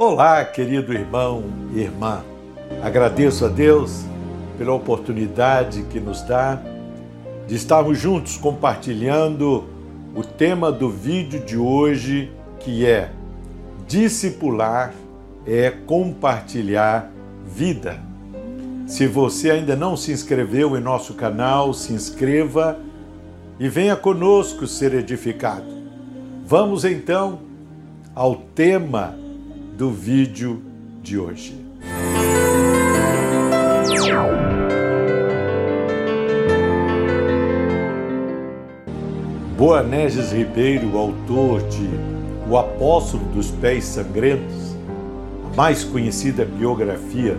Olá, querido irmão e irmã. Agradeço a Deus pela oportunidade que nos dá de estarmos juntos compartilhando o tema do vídeo de hoje, que é discipular é compartilhar vida. Se você ainda não se inscreveu em nosso canal, se inscreva e venha conosco ser edificado. Vamos então ao tema do vídeo de hoje. Boanerges Ribeiro, autor de O Apóstolo dos Pés Sangrentos, a mais conhecida biografia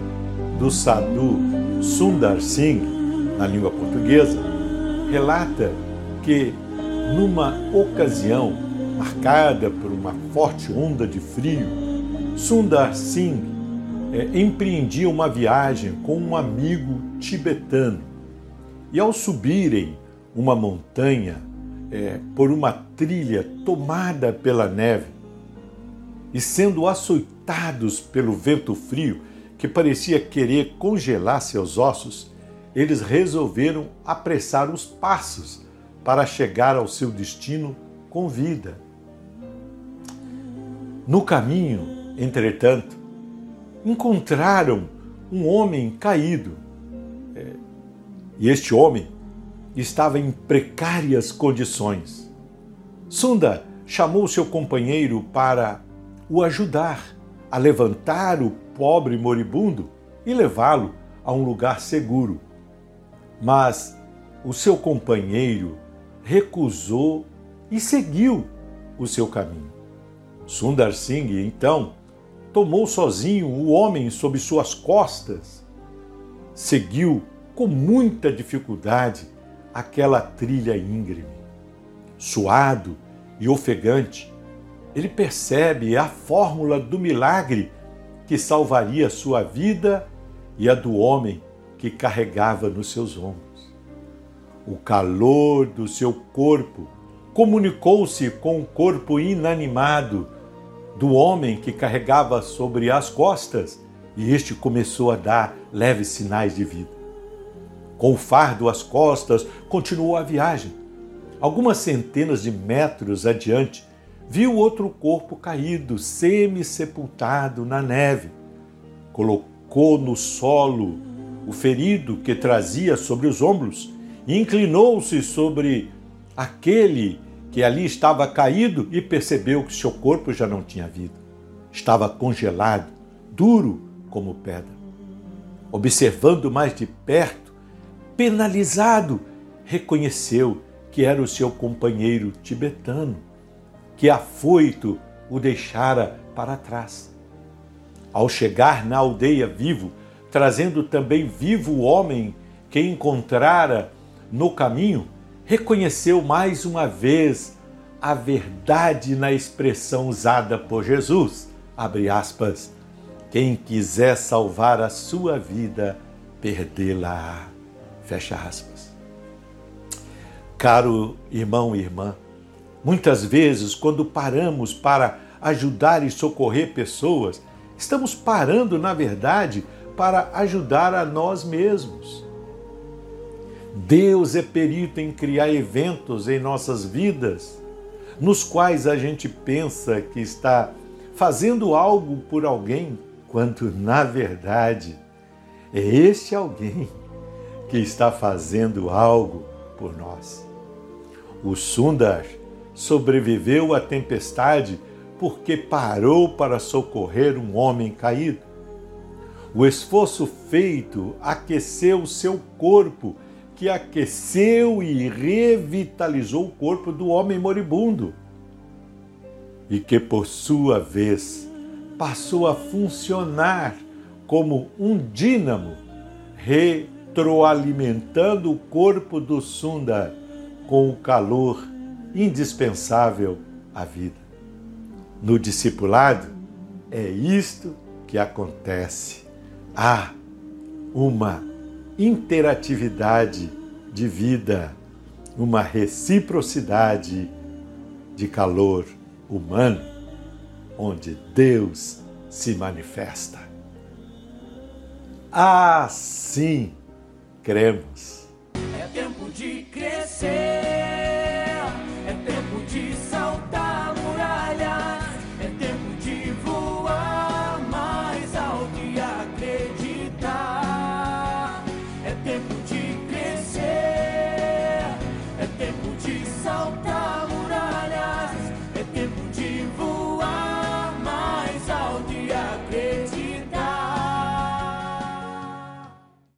do sadhu Sundar Singh na língua portuguesa, relata que numa ocasião marcada por uma forte onda de frio, Sundar Singh é, empreendia uma viagem com um amigo tibetano e, ao subirem uma montanha é, por uma trilha tomada pela neve e sendo açoitados pelo vento frio que parecia querer congelar seus ossos, eles resolveram apressar os passos para chegar ao seu destino com vida. No caminho, Entretanto, encontraram um homem caído. É, e este homem estava em precárias condições. Sunda chamou seu companheiro para o ajudar a levantar o pobre moribundo e levá-lo a um lugar seguro. Mas o seu companheiro recusou e seguiu o seu caminho. Sundar Singh, então, tomou sozinho o homem sob suas costas, seguiu com muita dificuldade aquela trilha íngreme. Suado e ofegante, ele percebe a fórmula do milagre que salvaria sua vida e a do homem que carregava nos seus ombros. O calor do seu corpo comunicou-se com o corpo inanimado do homem que carregava sobre as costas e este começou a dar leves sinais de vida. Com o fardo às costas, continuou a viagem. Algumas centenas de metros adiante, viu outro corpo caído, semi-sepultado na neve. Colocou no solo o ferido que trazia sobre os ombros e inclinou-se sobre aquele que ali estava caído e percebeu que seu corpo já não tinha vida. Estava congelado, duro como pedra. Observando mais de perto, penalizado, reconheceu que era o seu companheiro tibetano, que afoito o deixara para trás. Ao chegar na aldeia vivo, trazendo também vivo o homem que encontrara no caminho, reconheceu mais uma vez a verdade na expressão usada por Jesus. Abre aspas. Quem quiser salvar a sua vida, perdê-la. Fecha aspas. Caro irmão e irmã, muitas vezes, quando paramos para ajudar e socorrer pessoas, estamos parando, na verdade, para ajudar a nós mesmos. Deus é perito em criar eventos em nossas vidas, nos quais a gente pensa que está fazendo algo por alguém, quando na verdade é este alguém que está fazendo algo por nós. O Sundar sobreviveu à tempestade porque parou para socorrer um homem caído. O esforço feito aqueceu seu corpo que aqueceu e revitalizou o corpo do homem moribundo e que, por sua vez, passou a funcionar como um dínamo, retroalimentando o corpo do Sunda com o calor indispensável à vida. No discipulado, é isto que acontece. Há uma interatividade de vida, uma reciprocidade de calor humano, onde Deus se manifesta. Assim cremos. so dumb.